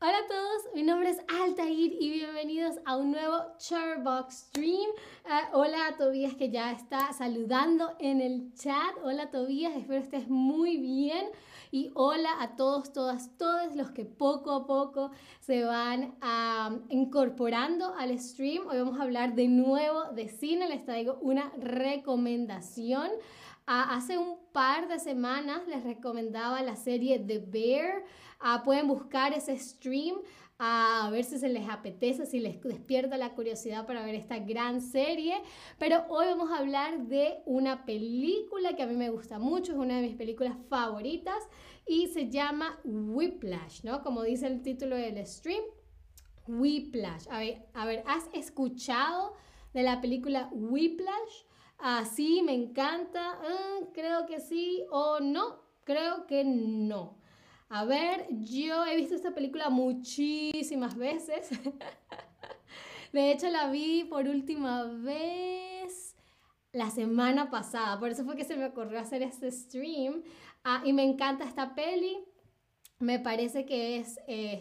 Said y bienvenidos a un nuevo Charbox Stream. Ah, hola a Tobías que ya está saludando en el chat. Hola Tobías, espero estés muy bien. Y hola a todos, todas, todos los que poco a poco se van incorporando al stream. Hoy vamos a hablar de nuevo de cine. Les traigo una recomendación. Hace un par de semanas les recomendaba la serie The Bear. Ah, pueden buscar ese stream a ver si se les apetece, si les despierta la curiosidad para ver esta gran serie. Pero hoy vamos a hablar de una película que a mí me gusta mucho, es una de mis películas favoritas y se llama Whiplash, ¿no? Como dice el título del stream, Whiplash. A ver, a ver ¿has escuchado de la película Whiplash? Ah, sí, me encanta, ah, creo que sí o no, creo que no. A ver, yo he visto esta película muchísimas veces. De hecho, la vi por última vez la semana pasada. Por eso fue que se me ocurrió hacer este stream. Ah, y me encanta esta peli. Me parece que es, eh,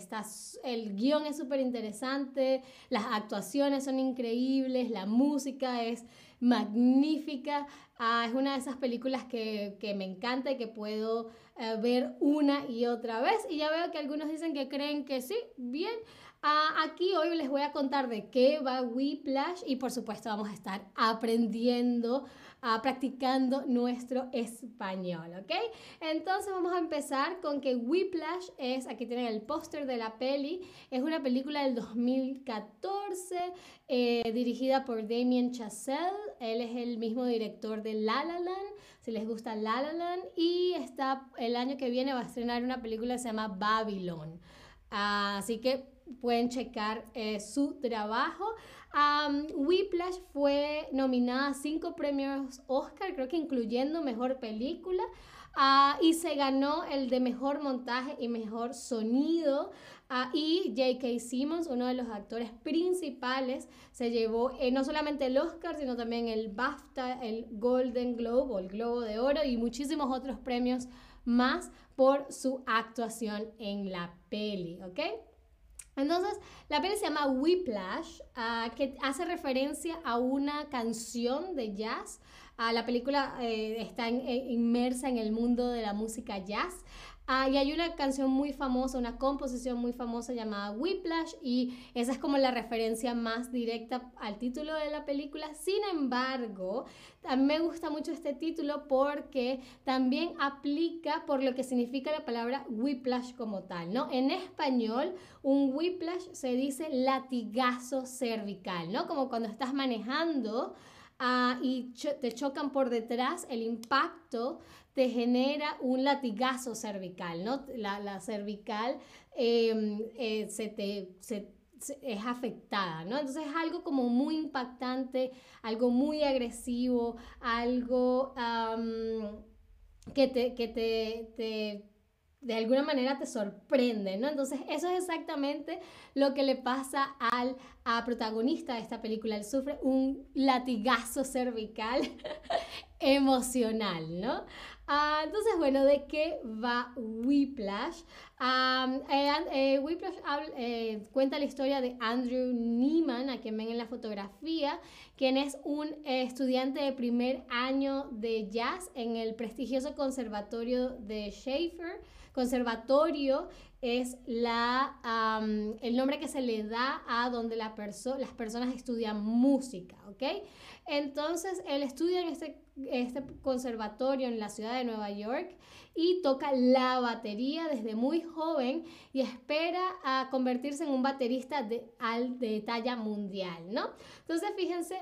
el guion es súper interesante, las actuaciones son increíbles, la música es magnífica. Ah, es una de esas películas que, que me encanta y que puedo eh, ver una y otra vez. Y ya veo que algunos dicen que creen que sí, bien. Ah, aquí hoy les voy a contar de qué va Whiplash y por supuesto vamos a estar aprendiendo practicando nuestro español, ¿ok? Entonces vamos a empezar con que Whiplash es, aquí tienen el póster de la peli, es una película del 2014 eh, dirigida por Damien Chazelle, él es el mismo director de La La Land, si les gusta La La Land, y está, el año que viene va a estrenar una película que se llama Babylon. así que pueden checar eh, su trabajo. Um, Whiplash fue nominada a cinco premios Oscar, creo que incluyendo Mejor Película, ah, y se ganó el de Mejor Montaje y Mejor Sonido. Ah, y J.K. Simmons, uno de los actores principales, se llevó eh, no solamente el Oscar, sino también el BAFTA, el Golden Globe o el Globo de Oro y muchísimos otros premios más por su actuación en la peli, ¿ok? Entonces, la peli se llama Whiplash, ah, que hace referencia a una canción de jazz. Ah, la película eh, está eh, inmersa en el mundo de la música jazz. Ah, y hay una canción muy famosa, una composición muy famosa llamada Whiplash y esa es como la referencia más directa al título de la película. Sin embargo, a me gusta mucho este título porque también aplica por lo que significa la palabra whiplash como tal, ¿no? En español, un whiplash se dice latigazo cervical, ¿no? Como cuando estás manejando ah, y te chocan por detrás, el impacto te genera un latigazo cervical, ¿no? La, cervical em, eh, se te, es afectada, ¿no? Entonces es algo como muy impactante, algo muy agresivo, algo que, te, que te de alguna manera te sorprende, ¿no? Entonces eso es exactamente lo que le pasa al a protagonista de esta película. Él sufre un latigazo cervical emocional, ¿no? Ah, entonces, bueno, ¿de qué va Whiplash? Eh, Whiplash eh, cuenta la historia de Andrew Neiman, a quien ven en la fotografía, quien es un estudiante de primer año de jazz en el prestigioso conservatorio de Schaefer Conservatorio es la, el nombre que se le da a donde la las personas estudian música, ¿ok? Entonces, él estudia en este, este conservatorio en la ciudad de Nueva York y toca la batería desde muy joven y espera a convertirse en un baterista de, de talla mundial, ¿no? Entonces, fíjense,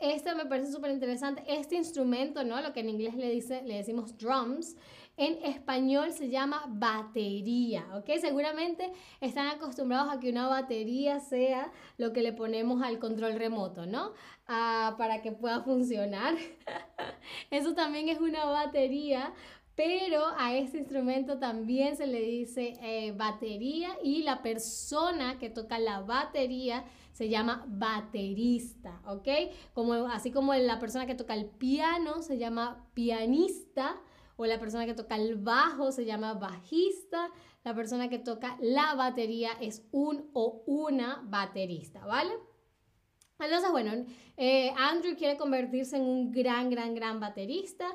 este me parece súper interesante. Este instrumento, ¿no? Lo que en inglés le, dice, le decimos drums, en español se llama batería, ¿ok? Seguramente están acostumbrados a que una batería sea lo que le ponemos al control remoto, ¿no? Ah, para que pueda funcionar. Eso también es una batería, pero a este instrumento también se le dice eh, batería y la persona que toca la batería se llama baterista, ¿ok? Como, así como la persona que toca el piano se llama pianista o la persona que toca el bajo se llama bajista, la persona que toca la batería es un o una baterista, ¿vale? Entonces, bueno, eh, Andrew quiere convertirse en un gran, gran, gran baterista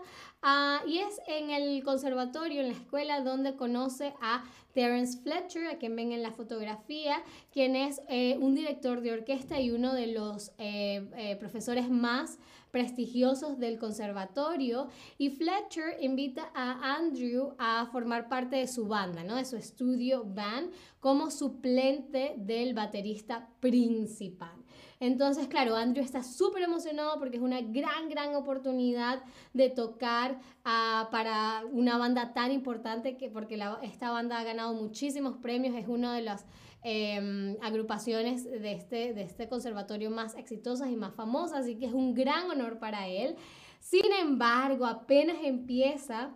ah, y es en el conservatorio, en la escuela, donde conoce a Terence Fletcher, a quien ven en la fotografía, quien es eh, un director de orquesta y uno de los eh, profesores más prestigiosos del conservatorio y Fletcher invita a Andrew a formar parte de su banda, ¿no? de su estudio band, como suplente del baterista principal. Entonces, claro, Andrew está súper emocionado porque es una gran, gran oportunidad de tocar ah, para una banda tan importante que porque esta banda ha ganado muchísimos premios, es una de las em, agrupaciones de este, de este conservatorio más exitosas y más famosas, así que es un gran honor para él. Sin embargo, apenas empieza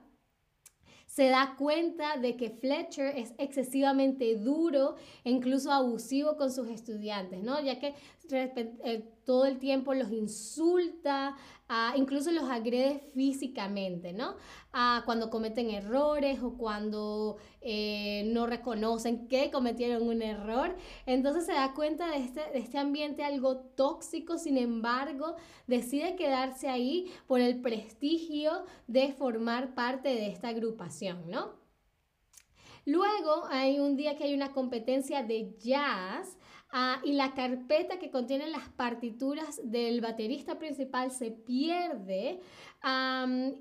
se da cuenta de que Fletcher es excesivamente duro e incluso abusivo con sus estudiantes, ¿no? Ya que eh, todo el tiempo los insulta, ah, incluso los agrede físicamente, ¿no? Ah, cuando cometen errores o cuando eh, no reconocen que cometieron un error. Entonces se da cuenta de este, de este ambiente algo tóxico, sin embargo, decide quedarse ahí por el prestigio de formar parte de esta agrupación, ¿no? Luego hay un día que hay una competencia de jazz Ah, y la carpeta que contiene las partituras del baterista principal se pierde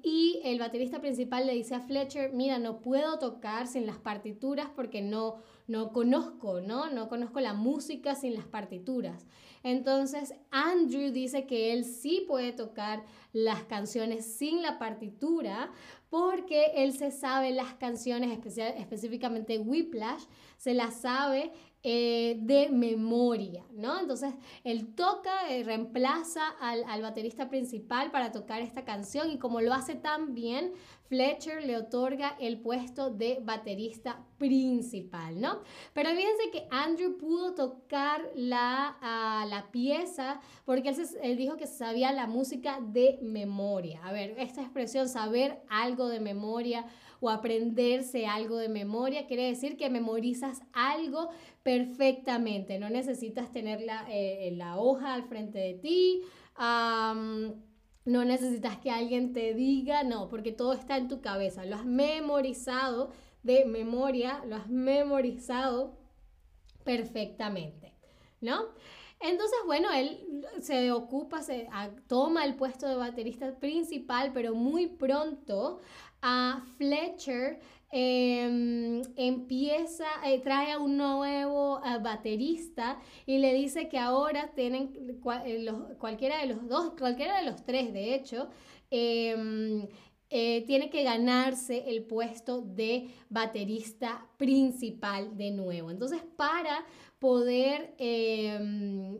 y el baterista principal le dice a Fletcher, mira, no puedo tocar sin las partituras porque no, no conozco, ¿no? No conozco la música sin las partituras. Entonces Andrew dice que él sí puede tocar las canciones sin la partitura porque él se sabe las canciones, específicamente Whiplash, se las sabe eh, de memoria, ¿no? Entonces, él toca, eh, reemplaza al, al, baterista principal para tocar esta canción y como lo hace tan bien, Fletcher le otorga el puesto de baterista principal, ¿no? Pero fíjense que Andrew pudo tocar la, ah, la pieza porque él, él dijo que sabía la música de memoria. A ver, esta expresión, saber algo de memoria o aprenderse algo de memoria, quiere decir que memorizas algo perfectamente, no necesitas tener la, eh, la hoja al frente de ti. No necesitas que alguien te diga, no, porque todo está en tu cabeza, lo has memorizado de memoria, lo has memorizado perfectamente, ¿no? Entonces, bueno, él se ocupa, se toma el puesto de baterista principal, pero muy pronto a Fletcher em, empieza, eh, trae a un nuevo eh, baterista y le dice que ahora tienen eh, cualquiera de los dos, cualquiera de los tres, de hecho, em, tiene que ganarse el puesto de baterista principal de nuevo. Entonces, para poder em,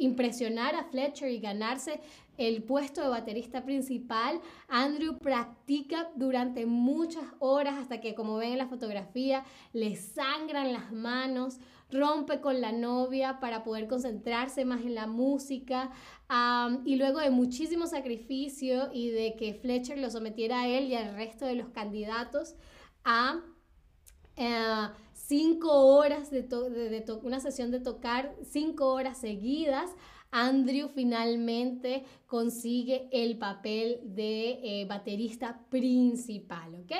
impresionar a Fletcher y ganarse el puesto de baterista principal. Andrew practica durante muchas horas hasta que, como ven en la fotografía, le sangran las manos, rompe con la novia para poder concentrarse más en la música. y luego de muchísimo sacrificio y de que Fletcher lo sometiera a él y al resto de los candidatos a eh, cinco horas de, de una sesión de tocar, cinco horas seguidas Andrew finalmente consigue el papel de eh, baterista principal, ¿ok?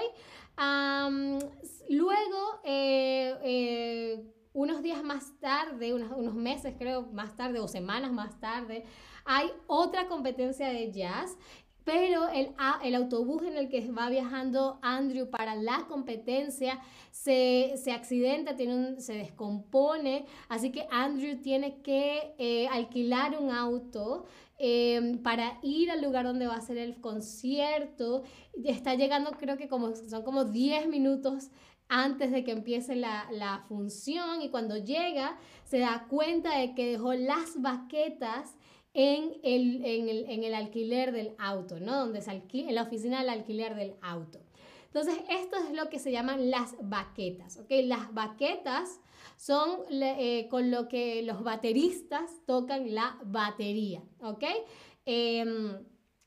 luego, eh, unos días más tarde, unos, unos meses creo más tarde o semanas más tarde, hay otra competencia de jazz pero el, el, autobús en el que va viajando Andrew para la competencia se, se accidenta, tiene se descompone, así que Andrew tiene que eh, alquilar un auto em, para ir al lugar donde va a ser el concierto. Está llegando, creo que como, son como 10 minutos antes de que empiece la, la función y cuando llega se da cuenta de que dejó las baquetas en el, en el, en el alquiler del auto, ¿no? Donde se en la oficina del alquiler del auto. Entonces, esto es lo que se llaman las baquetas, ¿ok? Las baquetas son eh, con lo que los bateristas tocan la batería, ¿ok? Em,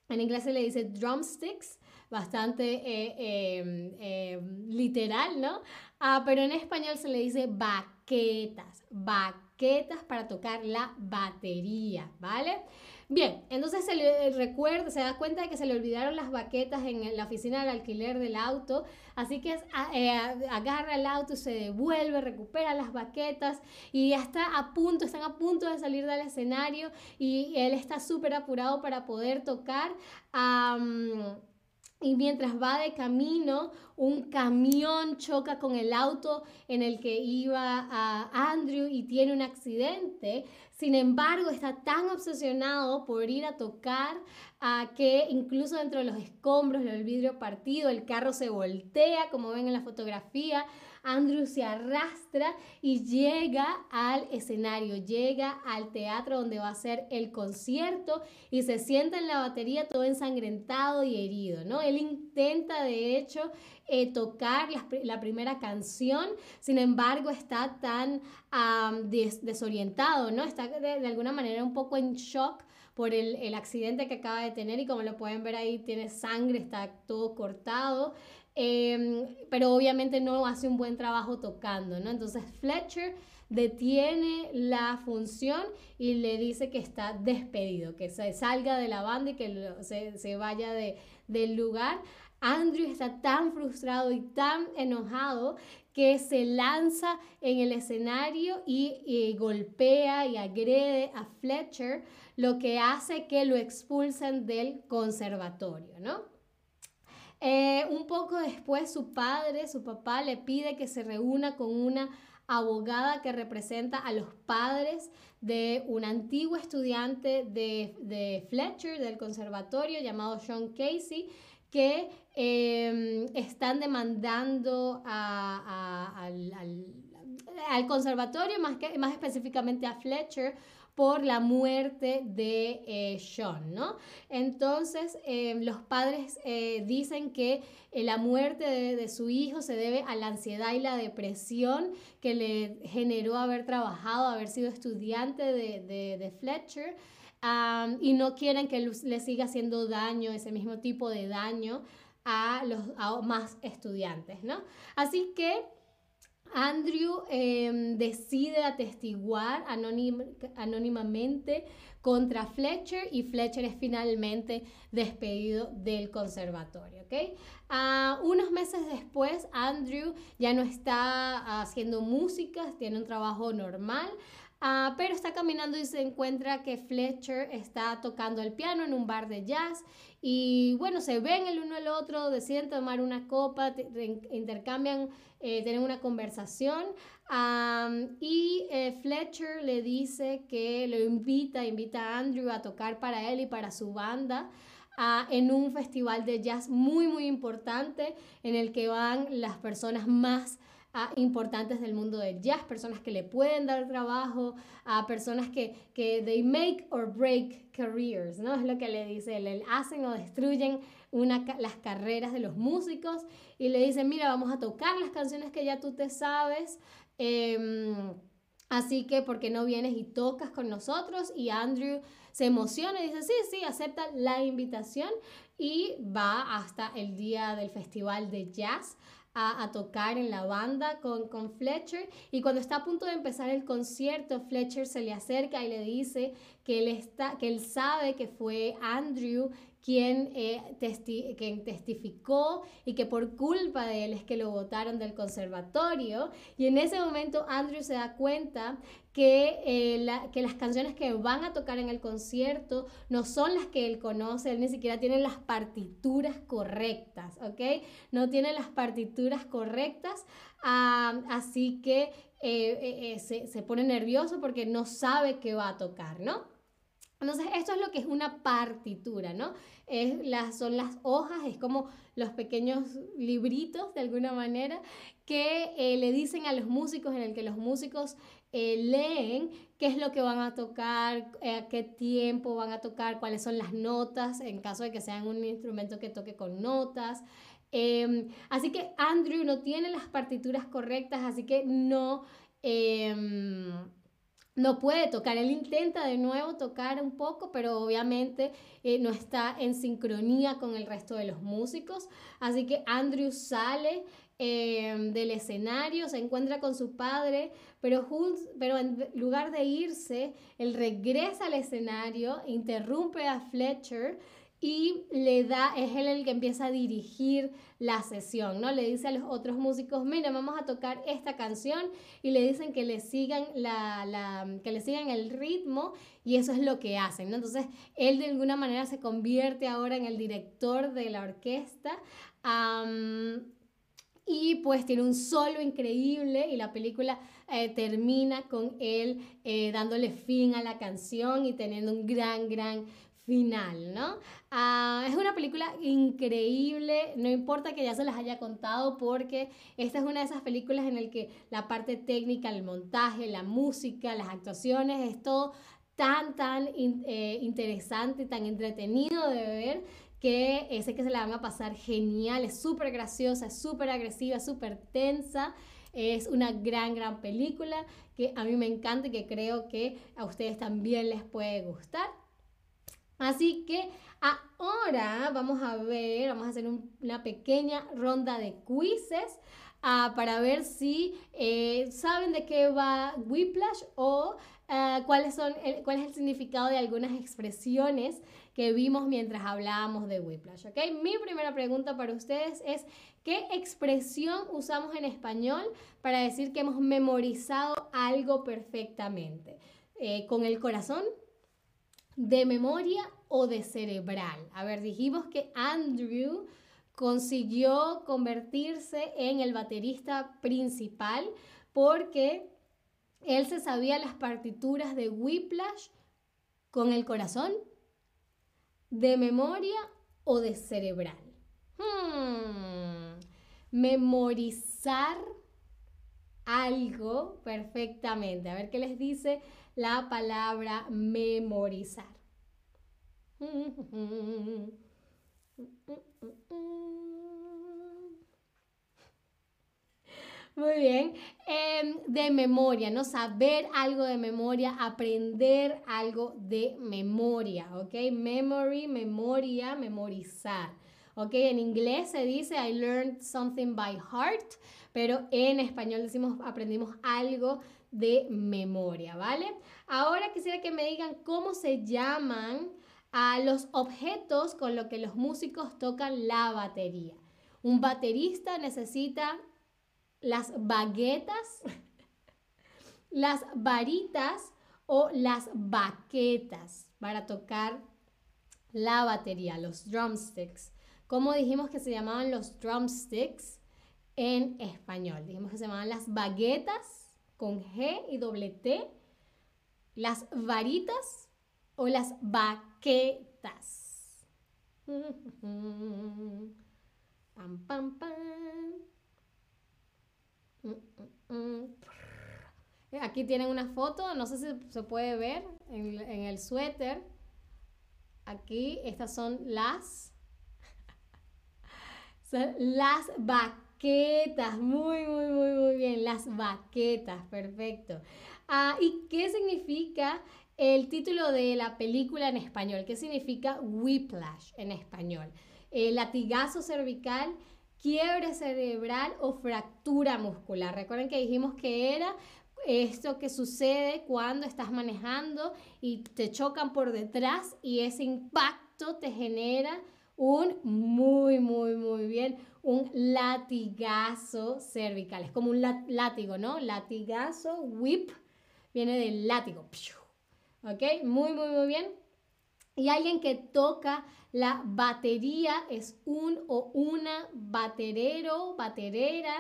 en inglés se le dice drumsticks, bastante em, em, literal, ¿no? Ah, pero en español se le dice baquetas, baquetas para tocar la batería, ¿vale? Bien, entonces se le recuerda, se da cuenta de que se le olvidaron las baquetas en la oficina del alquiler del auto, así que eh, agarra el auto, se devuelve, recupera las baquetas y ya está a punto, están a punto de salir del escenario y él está súper apurado para poder tocar. Y mientras va de camino, un camión choca con el auto en el que iba Andrew y tiene un accidente. Sin embargo, está tan obsesionado por ir a tocar a que incluso dentro de los escombros, el vidrio partido, el carro se voltea, como ven en la fotografía. Andrew se arrastra y llega al escenario, llega al teatro donde va a ser el concierto y se sienta en la batería todo ensangrentado y herido, ¿no? Él intenta, de hecho, eh, tocar la, primera canción, sin embargo está tan desorientado, ¿no? Está de, alguna manera un poco en shock por el, el, accidente que acaba de tener y como lo pueden ver ahí tiene sangre, está todo cortado. Em, pero obviamente no hace un buen trabajo tocando, ¿no? Entonces Fletcher detiene la función y le dice que está despedido, que se salga de la banda y que se, se vaya de, del lugar. Andrew está tan frustrado y tan enojado que se lanza en el escenario y, golpea y agrede a Fletcher, lo que hace que lo expulsen del conservatorio, ¿no? Eh, un poco después su padre, su papá, le pide que se reúna con una abogada que representa a los padres de un antiguo estudiante de, de Fletcher, del conservatorio, llamado Sean Casey, que em, están demandando al, conservatorio, más, que, más específicamente a Fletcher, por la muerte de eh, Sean, ¿no? Entonces, em, los padres eh, dicen que eh, la muerte de, su hijo se debe a la ansiedad y la depresión que le generó haber trabajado, haber sido estudiante de, de Fletcher y no quieren que le siga haciendo daño, ese mismo tipo de daño a los más estudiantes, ¿no? Así que Andrew em, decide atestiguar anónimamente contra Fletcher y Fletcher es finalmente despedido del conservatorio. ¿okay? Ah, unos meses después, Andrew ya no está haciendo música, tiene un trabajo normal, Ah, pero está caminando y se encuentra que Fletcher está tocando el piano en un bar de jazz y bueno, se ven el uno al otro, deciden tomar una copa, intercambian, eh, tienen una conversación y eh, Fletcher le dice que lo invita, invita a Andrew a tocar para él y para su banda. Ah, en un festival de jazz muy muy importante en el que van las personas más a importantes del mundo del jazz, personas que le pueden dar trabajo, a personas que, que they make or break careers, ¿no? Es lo que le dice él, hacen o destruyen una, las carreras de los músicos y le dicen, mira, vamos a tocar las canciones que ya tú te sabes. Em, así que, ¿por qué no vienes y tocas con nosotros? Y Andrew se emociona y dice, sí, sí, acepta la invitación y va hasta el día del festival de jazz a, tocar en la banda con, con Fletcher y cuando está a punto de empezar el concierto, Fletcher se le acerca y le dice que él, está, que él sabe que fue Andrew quien, eh, quien testificó y que por culpa de él es que lo votaron del conservatorio. Y en ese momento Andrew se da cuenta que, eh, que las canciones que van a tocar en el concierto no son las que él conoce, él ni siquiera tiene las partituras correctas, ¿ok? No tiene las partituras correctas, así que eh, se, se pone nervioso porque no sabe qué va a tocar, ¿no? Entonces, esto es lo que es una partitura, ¿no? Es son las hojas, es como los pequeños libritos de alguna manera que eh, le dicen a los músicos, en el que los músicos eh, leen qué es lo que van a tocar, eh, a qué tiempo van a tocar, cuáles son las notas, en caso de que sean un instrumento que toque con notas. Em, así que Andrew no tiene las partituras correctas, así que no em, no puede tocar. Él intenta de nuevo tocar un poco, pero obviamente eh, no está en sincronía con el resto de los músicos. Así que Andrew sale eh, del escenario, se encuentra con su padre, pero, pero en lugar de irse, él regresa al escenario, interrumpe a Fletcher y le da, es él el que empieza a dirigir la sesión, ¿no? Le dice a los otros músicos, mira, vamos a tocar esta canción y le dicen que le sigan, la, que le sigan el ritmo y eso es lo que hacen. Entonces, él de alguna manera se convierte ahora en el director de la orquesta. y pues tiene un solo increíble y la película eh, termina con él eh, dándole fin a la canción y teniendo un gran, gran final, ¿no? Ah, es una película increíble, no importa que ya se las haya contado porque esta es una de esas películas en la que la parte técnica, el montaje, la música, las actuaciones, es todo tan, tan eh, interesante, tan entretenido de ver que sé que se la van a pasar genial, es súper graciosa, es súper agresiva, súper tensa. Es una gran, gran película que a mí me encanta y que creo que a ustedes también les puede gustar. Así que ahora vamos a ver, vamos a hacer una pequeña ronda de quizzes ah, para ver si eh, saben de qué va Whiplash o ah, cuáles son cuál es el significado de algunas expresiones que vimos mientras hablábamos de Whiplash. ¿okay? Mi primera pregunta para ustedes es, ¿qué expresión usamos en español para decir que hemos memorizado algo perfectamente? Eh, ¿Con el corazón? De memoria o de cerebral. A ver, dijimos que Andrew consiguió convertirse en el baterista principal porque él se sabía las partituras de Whiplash con el corazón, de memoria o de cerebral. Hmm. Memorizar algo perfectamente. A ver qué les dice la palabra memorizar. Muy bien. Em, de memoria, ¿no? Saber algo de memoria, aprender algo de memoria, ¿ok? Memory, memoria, memorizar. ¿Ok? En inglés se dice I learned something by heart, pero en español decimos aprendimos algo de memoria, ¿vale? Ahora quisiera que me digan cómo se llaman a los objetos con los que los músicos tocan la batería. Un baterista necesita las baguetas, las varitas o las baquetas para tocar la batería, los drumsticks. ¿Cómo dijimos que se llamaban los drumsticks en español? Dijimos que se llamaban las baguetas con G y doble T, las varitas o las baquetas. Pam, pam, pam. Aquí tienen una foto, no sé si se puede ver en, en el suéter. Aquí estas son las, son las baquetas muy, muy, muy, muy bien, las baquetas, perfecto. Ah, ¿Y qué significa el título de la película en español? ¿Qué significa whiplash en español? El latigazo cervical, quiebre cerebral o fractura muscular. Recuerden que dijimos que era esto que sucede cuando estás manejando y te chocan por detrás y ese impacto te genera un muy, muy, muy bien, un latigazo cervical. Es como un látigo, ¿no? Latigazo, whip, viene del látigo. ¿Ok? Muy, muy, muy bien. Y alguien que toca la batería es un o una baterero, baterera,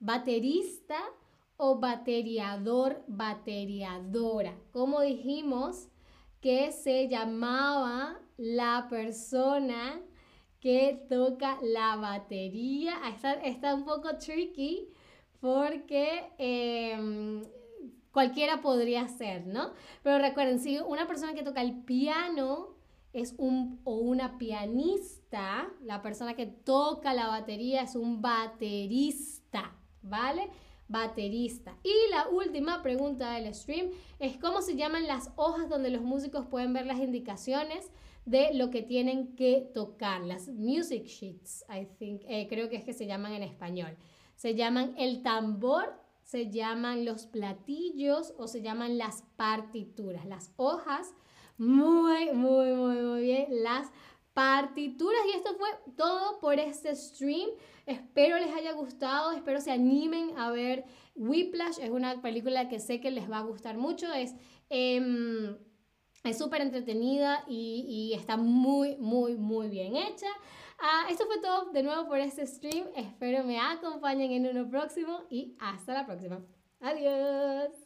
baterista o bateriador, bateriadora. Como dijimos que se llamaba la persona que toca la batería. Está, está un poco tricky porque em, cualquiera podría ser, ¿no? Pero recuerden, si una persona que toca el piano es un o una pianista, la persona que toca la batería es un baterista, ¿vale? Baterista. Y la última pregunta del stream es cómo se llaman las hojas donde los músicos pueden ver las indicaciones de lo que tienen que tocar, las music sheets, I think, eh, creo que es que se llaman en español. Se llaman el tambor, se llaman los platillos o se llaman las partituras, las hojas. Muy, muy, muy, muy bien, las partituras. Y esto fue todo por este stream. Espero les haya gustado, espero se animen a ver Whiplash. Es una película que sé que les va a gustar mucho. Es... Em, es súper entretenida y, está muy, muy, muy bien hecha. Ah, esto fue todo de nuevo por este stream. Espero me acompañen en uno próximo y hasta la próxima. Adiós.